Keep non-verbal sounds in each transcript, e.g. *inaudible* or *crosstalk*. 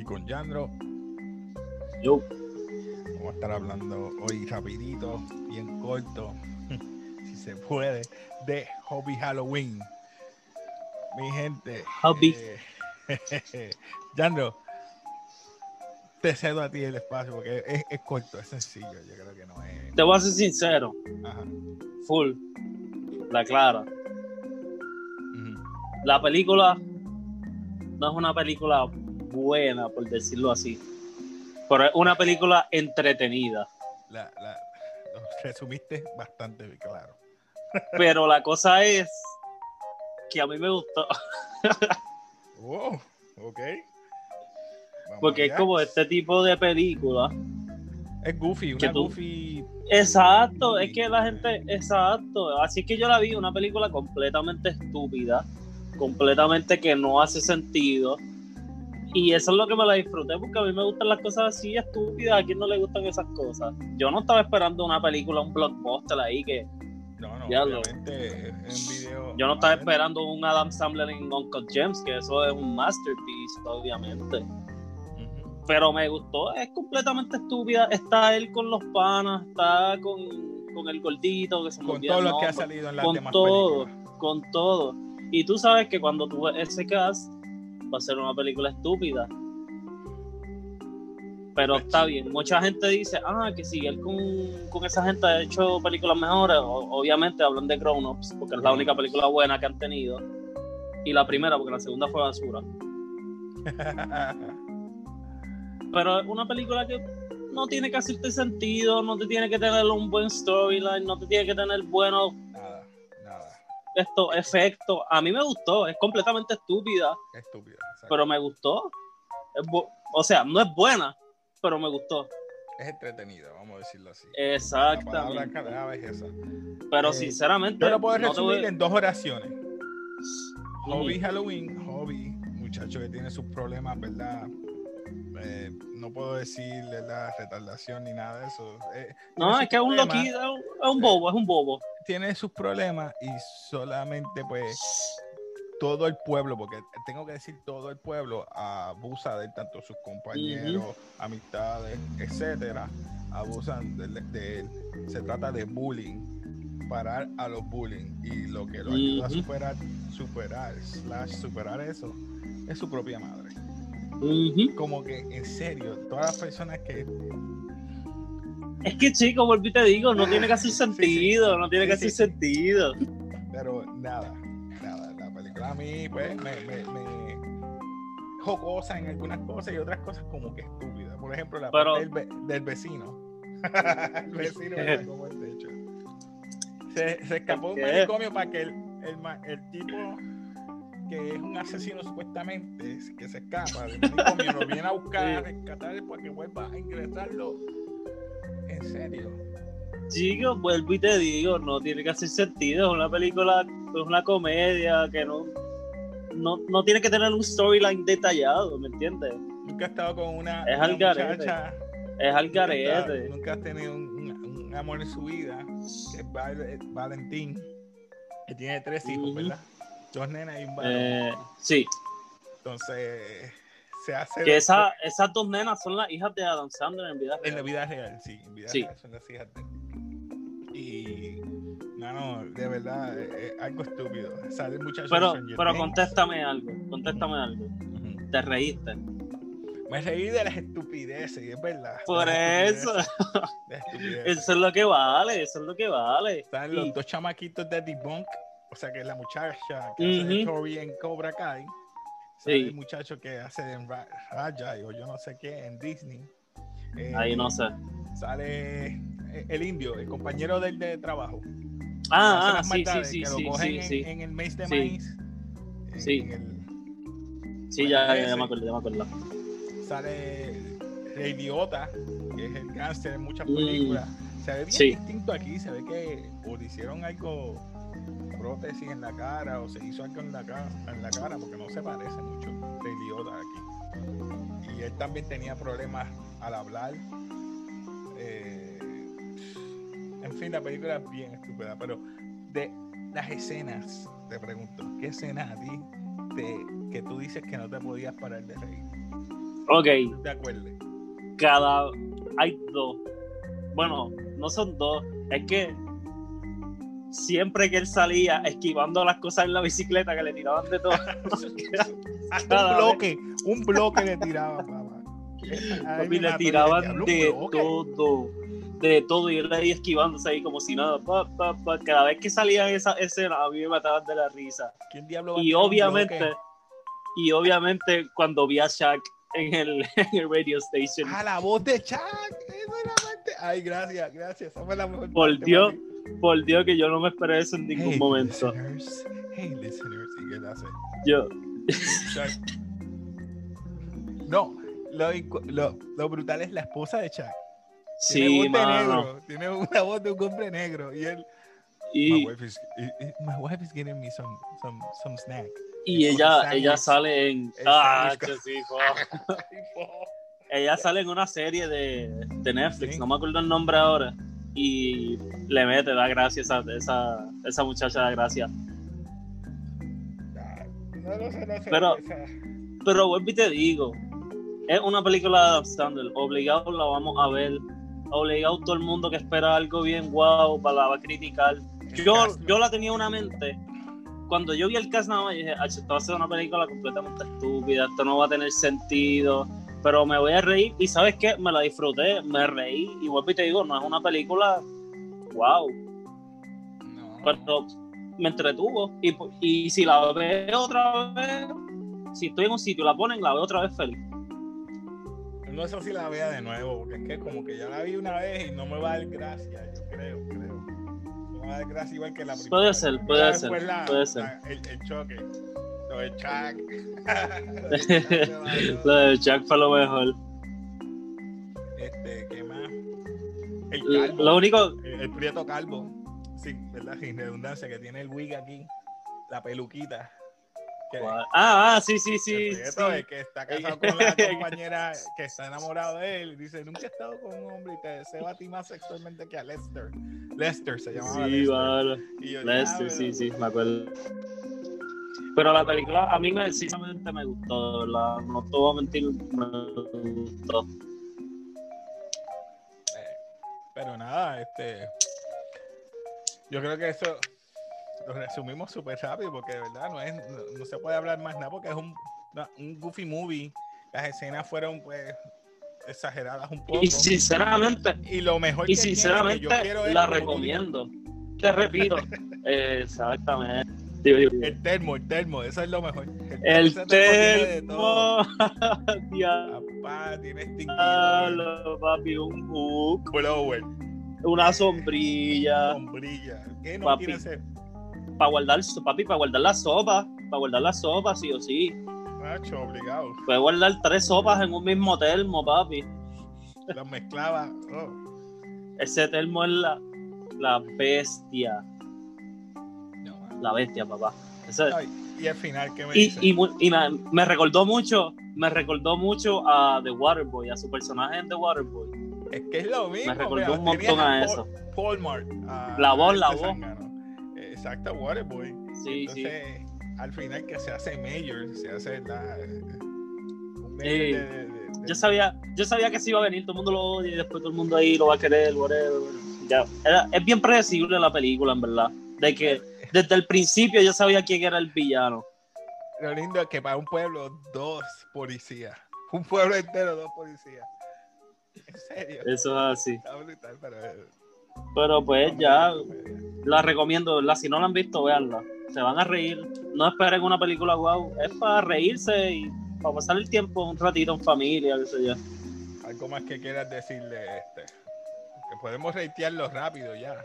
con Yandro. Yo. Vamos a estar hablando hoy rapidito, bien corto, *laughs* si se puede, de Hobby Halloween. Mi gente. Hobby. eh, *laughs* Yandro, te cedo a ti el espacio porque es, es corto, es sencillo. Yo creo que no es. Te voy a ser sincero, Ajá. full. La clara. La película no es una película buena, por decirlo así. Pero es una película entretenida. La, la, lo resumiste bastante claro. Pero la cosa es que a mí me gustó. Wow, ok. Vamos Porque es como este tipo de película. Es goofy, una tú- goofy. Exacto, es que la gente, exacto. Así que yo la vi, una película completamente estúpida, completamente que no hace sentido. Y eso es lo que me la disfruté, porque a mí me gustan las cosas así estúpidas. ¿A quién no le gustan esas cosas? Yo no estaba esperando una película, un blockbuster ahí que. No, no, obviamente es un video. Yo no estaba esperando un Adam Sandler en Uncle James, que eso es un masterpiece, obviamente. Pero me gustó, es completamente estúpida. Está él con los panas, está con, con el gordito, que se Con todo lo que ha salido en las con demás todo, películas. con todo. Y tú sabes que cuando tú ves ese cast, va a ser una película estúpida. Pero está bien, mucha gente dice, ah, que si él con, con esa gente ha hecho películas mejores, o- obviamente hablan de Grown Ups, porque es la única película buena que han tenido. Y la primera, porque la segunda fue basura. *laughs* pero es una película que no tiene que hacerte sentido, no te tiene que tener un buen storyline, no te tiene que tener buenos. Estos efectos. A mí me gustó, es completamente estúpida, Estúpida. exacto. pero me gustó. O sea, no es buena, pero me gustó. es entretenida, vamos a decirlo así. La palabra Exactamente. clave es esa. Pero Eh, sinceramente, Yo lo puedo no te voy- resumir en dos oraciones. Hobby. Halloween, hobby, muchacho que tiene sus problemas, ¿verdad? Eh, no puedo decir la retardación ni nada de eso. Eh, no, es que es un loquito, es un bobo, es un bobo. Tiene sus problemas y solamente pues todo el pueblo, porque tengo que decir todo el pueblo abusa de él, tanto sus compañeros, amistades, etcétera, abusan de, de él. Se trata de bullying, parar a los bullying y lo que lo ayuda a superar, superar, slash superar eso, es su propia madre. Como que en serio, todas las personas que Es que chico, y te digo, no tiene Sí, sí. sentido, no tiene sí. sentido. Pero nada, nada. La película a mí, pues, me, me, me jocosa en algunas cosas y otras cosas como que estúpida. Por ejemplo, la Pero- parte del, ve- del vecino. *laughs* el vecino era *laughs* como el techo. Se, se escapó de un manicomio para que el, el, el tipo que es un asesino supuestamente, que se escapa del manicomio, lo viene a buscar, *laughs* a rescatar para que vuelva a ingresarlo. En serio. Chico, vuelvo y te digo, no tiene que hacer sentido. Es una película, es una comedia que no, no, no tiene que tener un storyline detallado, ¿me entiendes? Nunca he estado con una, Es una al garete. muchacha Es al Nunca, garete. nunca has tenido un, un- un amor en su vida, que es Val- Valentín, que tiene tres hijos. ¿verdad? Dos nenas y un varón. Eh, sí, Entonces, se hace que esa, esas dos nenas son las hijas de Adam Sandler en vida en la real. vida real, sí, en vida Sí. real son las hijas de. Y no, no, de verdad, es, es algo estúpido. Sale muchacho Pero, pero contéstame algo, contéstame algo. Te reíste. Me reí de las estupideces, y es verdad. Por eso, *laughs* eso es lo que vale, eso es lo que vale. Están Y- los dos chamaquitos de Debunk, o sea que es la muchacha que hace de Ujú. Tori en Cobra Kai. Sí. el muchacho que hace en Ra- Raja o yo no sé qué en Disney. Eh, Ahí no sé. Sale eh, el indio, el compañero del de trabajo. Ah, ah, sí, sí, sí, que lo sí, cogen sí, en, el mes de Sí. maíz. en Sí. el- Sí, bueno, ya, ya, me acuerdo, ya me acuerdo. sale el idiota, que es el gánster en muchas Mm. películas. Se ve bien distinto aquí, se ve que o hicieron algo prótesis en la cara o se hizo algo en la cara, en la cara porque no se parece mucho de idiota aquí. Y él también tenía problemas al hablar. Eh, en fin, la película es bien estúpida, pero de las escenas, te pregunto, ¿qué escenas a ti te- que tú dices que no te podías parar de reír? Ok, ¿Te acuerdas? cada. Hay dos. Bueno, no son dos. Es que siempre que él salía esquivando las cosas en la bicicleta que le tiraban de todo. *laughs* Hasta un vez. bloque, un bloque le tiraban, papá. Papi, le tiraban de todo. De todo. Y él ahí esquivándose ahí como si nada. Pa, pa, pa. Cada vez que salía esa escena, a mí me mataban de la risa. ¿Quién diablo va a Y obviamente, y obviamente cuando vi a Shaq en el, *laughs* en el radio station, Ah, la voz de Chuck. Eso era. Ay, gracias, gracias. Esa fue la mejor Por parte, Dios. Por Dios que yo no me esperé eso en ningún Hey, momento. listeners. Hey, listeners. ¿Y qué hace? Yo, Chuck. No, lo, incu- lo, lo brutal es la esposa de Chuck. Tiene sí, voz de mano. negro. Tiene una voz de un hombre negro. Y él. My Y, wife is, my wife is getting me some, some, some snack. y el ella, ella sale en. Ah, *laughs* ella sale en una serie de, de Netflix, Sí. no me acuerdo el nombre ahora. Y le mete, da gracias a esa, esa muchacha, da gracias. No lo sé, no sé. Pero- esa- Pero vuelvo y te digo, es una película de Adam Sandler, obligado la vamos a ver, obligado todo el mundo que espera algo bien guau para la va a criticar. Yo, yo la tenía en una mente, cuando yo vi el cast nada más, dije, "Ach, esto va a ser una película completamente estúpida, esto no va a tener sentido, pero me voy a reír y sabes qué, me la disfruté, me reí y vuelvo y te digo, no es una película wow, No. pero me entretuvo y, y si la veo otra vez, si estoy en un sitio la ponen, la veo otra vez feliz. No sé si la vea de nuevo, porque es que como que ya la vi una vez y no me va a dar gracia, yo creo, creo. No me va a dar gracia igual que la primera. Puede ser, puede ser, la- puede ser. la- el, el choque, lo de Chuck. *laughs* Lo de Jack fue lo mejor. este, ¿qué más? El calvo, Lo único, el, el prieto calvo, sí, ¿verdad? Sin redundancia, que tiene el wig aquí, la peluquita. Ah, ah, sí, sí, el sí. prieto, sí. el que está casado con la *laughs* compañera que está enamorado de él, dice, nunca he estado con un hombre y te deseo a ti más sexualmente que a Lester. Lester se llamaba Sí, Lester. yo, Lester, "Ah, sí, sí, me acuerdo. Pero la película a mí me, sinceramente me gustó, de ¿verdad? No te voy a mentir, me gustó. Eh, Pero nada, este. Yo creo que eso lo resumimos súper rápido porque de verdad no, es, no, no se puede hablar más nada porque es un, un goofy movie. Las escenas fueron pues exageradas un poco. Y sinceramente, Y lo mejor y que sinceramente que yo quiero es la recomiendo. Te repito, *laughs* exactamente. El termo, el termo, eso es lo mejor. El ese tiene todo. termo. *laughs* Papá, tiene extinguidor, papi, un hook, blower, una sombrilla. sombrilla. ¿Qué no Papi. ese? Para guardar, papi, para guardar la sopa. Para guardar la sopa, sí o sí. Macho, obligado. Puedes guardar tres sopas en un mismo termo, papi. Las mezclaba. oh. Ese termo es la, la bestia. La bestia, papá. Ay, y al final, ¿qué me y dice? y, y me, me recordó mucho, me recordó mucho a The Waterboy, a su personaje en The Waterboy. Es que es lo mismo. Me recordó un montón a Paul- eso. Paul a- La voz, a la voz. zángano. Exacto, Waterboy. Sí, sí. Entonces, al final que se hace mayor, se hace la, un Sí. de- de- de- Yo sabía, yo sabía que se iba a venir, todo el mundo lo odia y después todo el mundo ahí lo va a querer, whatever. Ya. Era- es bien predecible la película, en verdad. De que desde el principio yo sabía quién era el villano. Lo lindo es que para un pueblo, dos policías. Un pueblo entero, dos policías. En serio. Eso es así. Está brutal, pero. eh, Pero pues ya la recomiendo, ¿verdad? Si no la han visto, véanla. Se van a reír. No esperen una película guau. Es para reírse y para pasar el tiempo un ratito en familia, qué sé yo. Algo más que quieras decirle este. Que podemos reitearlo rápido ya.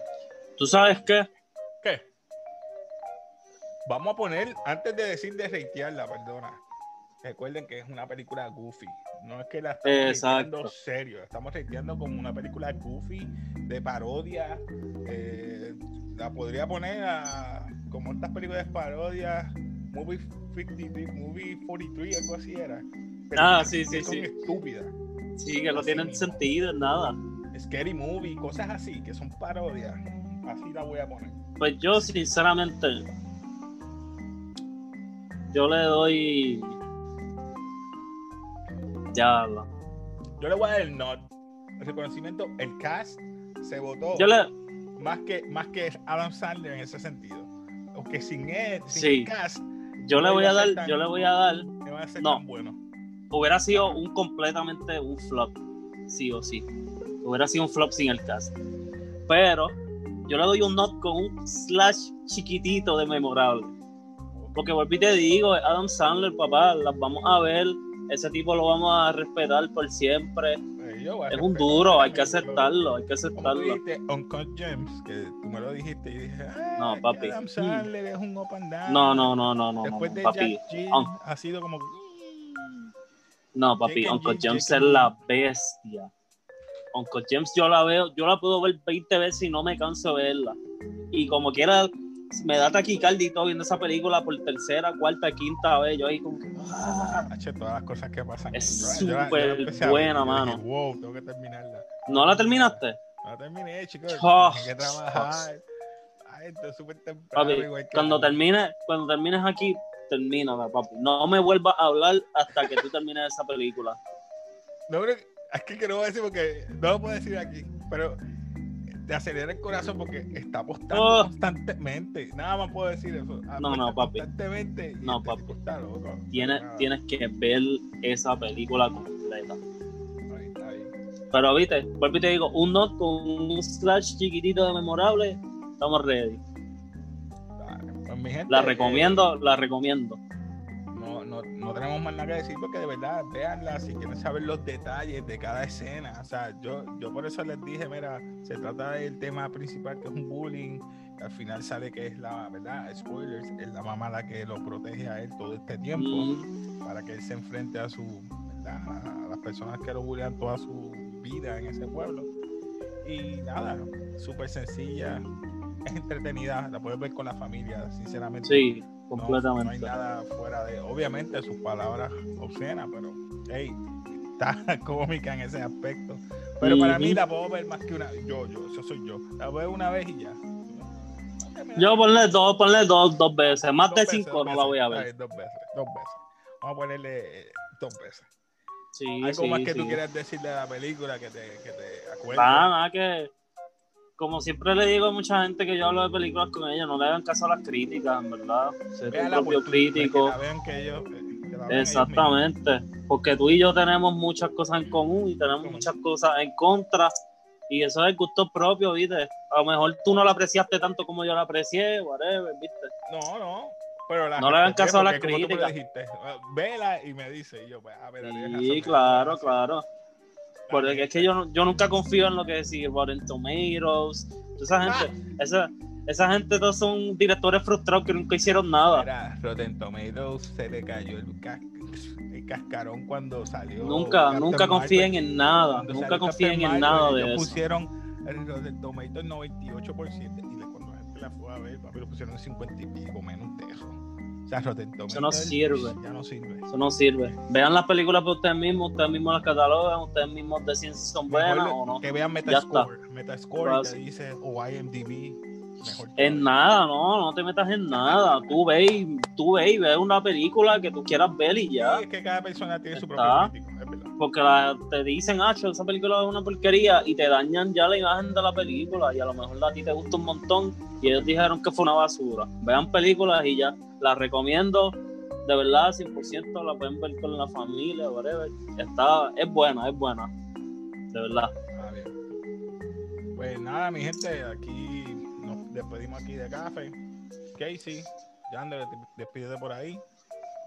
¿Tú sabes? ¿Qué? Vamos a poner, antes de decir de reitearla, perdona. Recuerden que es una película goofy. No es que la estamos reiteando serio. Estamos reiteando como una película goofy, de parodia. eh, la podría poner a, como estas películas de parodia. Movie 53, Movie 43, algo así era. Ah, sí, sí, son sí. estúpidas. Sí, que no Así tienen sentido en nada. Scary Movie, cosas así, que son parodias. Así la voy a poner. Pues yo, sinceramente, yo le doy. Ya, la- Yo le voy a dar el not. El reconocimiento, el cast se votó Yo le, más que más que Adam Sandler en ese sentido. Aunque sin él, sin Sí. el cast, yo le voy a dar, tan- yo le voy a dar, a No. bueno. hubiera sido un completamente un flop, sí o sí. Hubiera sido un flop sin el cast. Pero yo le doy un not con un slash chiquitito de memorable. Porque volví y te digo, Adam Sandler, papá, las vamos a ver. Ese tipo lo vamos a respetar por siempre. Es un duro, hay que aceptarlo, hay que aceptarlo. dijiste, Uncut Gems, que tú me lo dijiste y dije, No, papi. Adam Sandler es un up and down. No, no, no, no, no, Después de papi. Jack ha sido como. No, papi, James Jake es la bestia. Uncle James yo la veo, yo la puedo ver 20 veces y no me canso de verla. Y como quiera, me da taquicardia y todo viendo esa película por tercera, cuarta, quinta vez. Yo ahí como que... ah. Todas las cosas que pasan. Es súper ver buena, dije, mano. Wow, tengo que terminarla. ¿No la terminaste? No la terminé, chicos. Oh, Tengo que trabajar. Ay, esto es súper temprano. Papi, igual que cuando termine, cuando termines aquí, termínala, papi. No me vuelvas a hablar hasta que tú termines esa película. No, pero es que que no voy a decir porque no lo puedo decir aquí, pero te acelera el corazón porque está apostando Oh. constantemente. Nada más puedo decir eso. No, no, papi. Constantemente. No, este papi. está loco. Tienes, Nada, tienes que ver esa película completa. ahí está ahí. Pero viste, vuelvo y te digo, un not con un slash chiquitito de memorable, estamos ready. Dale. Pues, mi gente, La eh, recomiendo, la recomiendo. No, tenemos más nada que decir porque de verdad, véanla si quieren saber los detalles de cada escena. O sea, yo, yo por eso les dije, mira, se trata del tema principal que es un bullying. que al final sale que es la verdad, spoilers, es la mamá la que lo protege a él todo este tiempo Mm, para que él se enfrente a su ¿verdad? a las personas que lo bullean toda su vida en ese pueblo. Y nada, súper sencilla, es *laughs* entretenida, la puedes ver con la familia, sinceramente. sí, No, No, hay completamente. nada fuera de, obviamente, sus palabras obscenas, pero, hey, está *laughs* cómica en ese aspecto. Pero para mí la puedo ver más que una, yo, yo, eso soy yo. La veo una vez y ya. Yo ponle dos, ponle dos, dos veces. Más Dos de cinco no la voy a ver. Dos veces, dos veces. Vamos a ponerle eh, dos veces. Sí, Algo sí, más que sí. tú quieras decir de la película que te, que te acuerdes. Nada, nada que. Como siempre le digo a mucha gente que yo hablo de películas con ella, no le hagan caso a las críticas, en verdad. Ser tu propio crítico. Que la vean que ellos, que la vean ellos Exactamente, porque tú y yo tenemos muchas cosas en común y tenemos muchas cosas en contra y eso es gusto propio, ¿viste? A lo mejor tú no la apreciaste tanto como yo la aprecié, whatever, ¿viste? No, no. Pero la No le hagan caso a las críticas. Vela y me dice, y yo, pues, a ver, Sí, claro, razón. claro. Porque es que yo, no- yo nunca confío en lo que decir Rotten Tomatoes, toda esa Ah. gente, esa, esa gente todos son directores frustrados que nunca hicieron nada. Mira, Rotten Tomatoes se le cayó el, cas- el cascarón cuando salió. Nunca, Captain nunca confíen Marvel. en nada, Cuando nunca confíen Captain en Marvel, nada de ellos eso. pusieron el Rotten Tomatoes 98% y cuando la gente la fue a ver, papi, lo pusieron en 50 y pico, menos de eso. O sea, Rotten Tomatoes no sirve. Ya no sirve. Eso no sirve. Vean las películas por ustedes mismos, ustedes mismos las catalogan, ustedes mismos deciden si son buenas o no. Que vean Metascore. Metascore dice, o IMDb. Mejor En nada, no, no te metas en nada. Tú ve y, tú ve y ve una película que tú quieras ver y ya. Sí, es que cada persona tiene su propio crítico, es verdad. Porque la- te dicen, ah, esa película es una porquería y te dañan ya la imagen de la película y a lo mejor a ti te gusta un montón y ellos dijeron que fue una basura. Vean películas y ya. Las recomiendo, de verdad, 100%, la pueden ver con la familia, whatever. Está, es buena, es buena. De verdad. Pues nada, mi gente, aquí despedimos aquí de café. Casey, Yander, despídete por ahí.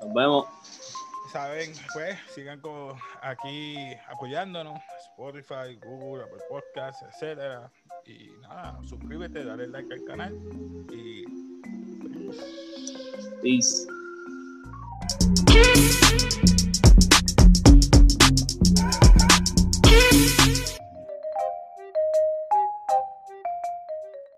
Nos vemos. Saben, pues sigan con, aquí apoyándonos, Spotify, Google, Apple Podcasts, etcétera. Y nada, suscríbete, dale like al canal y Peace.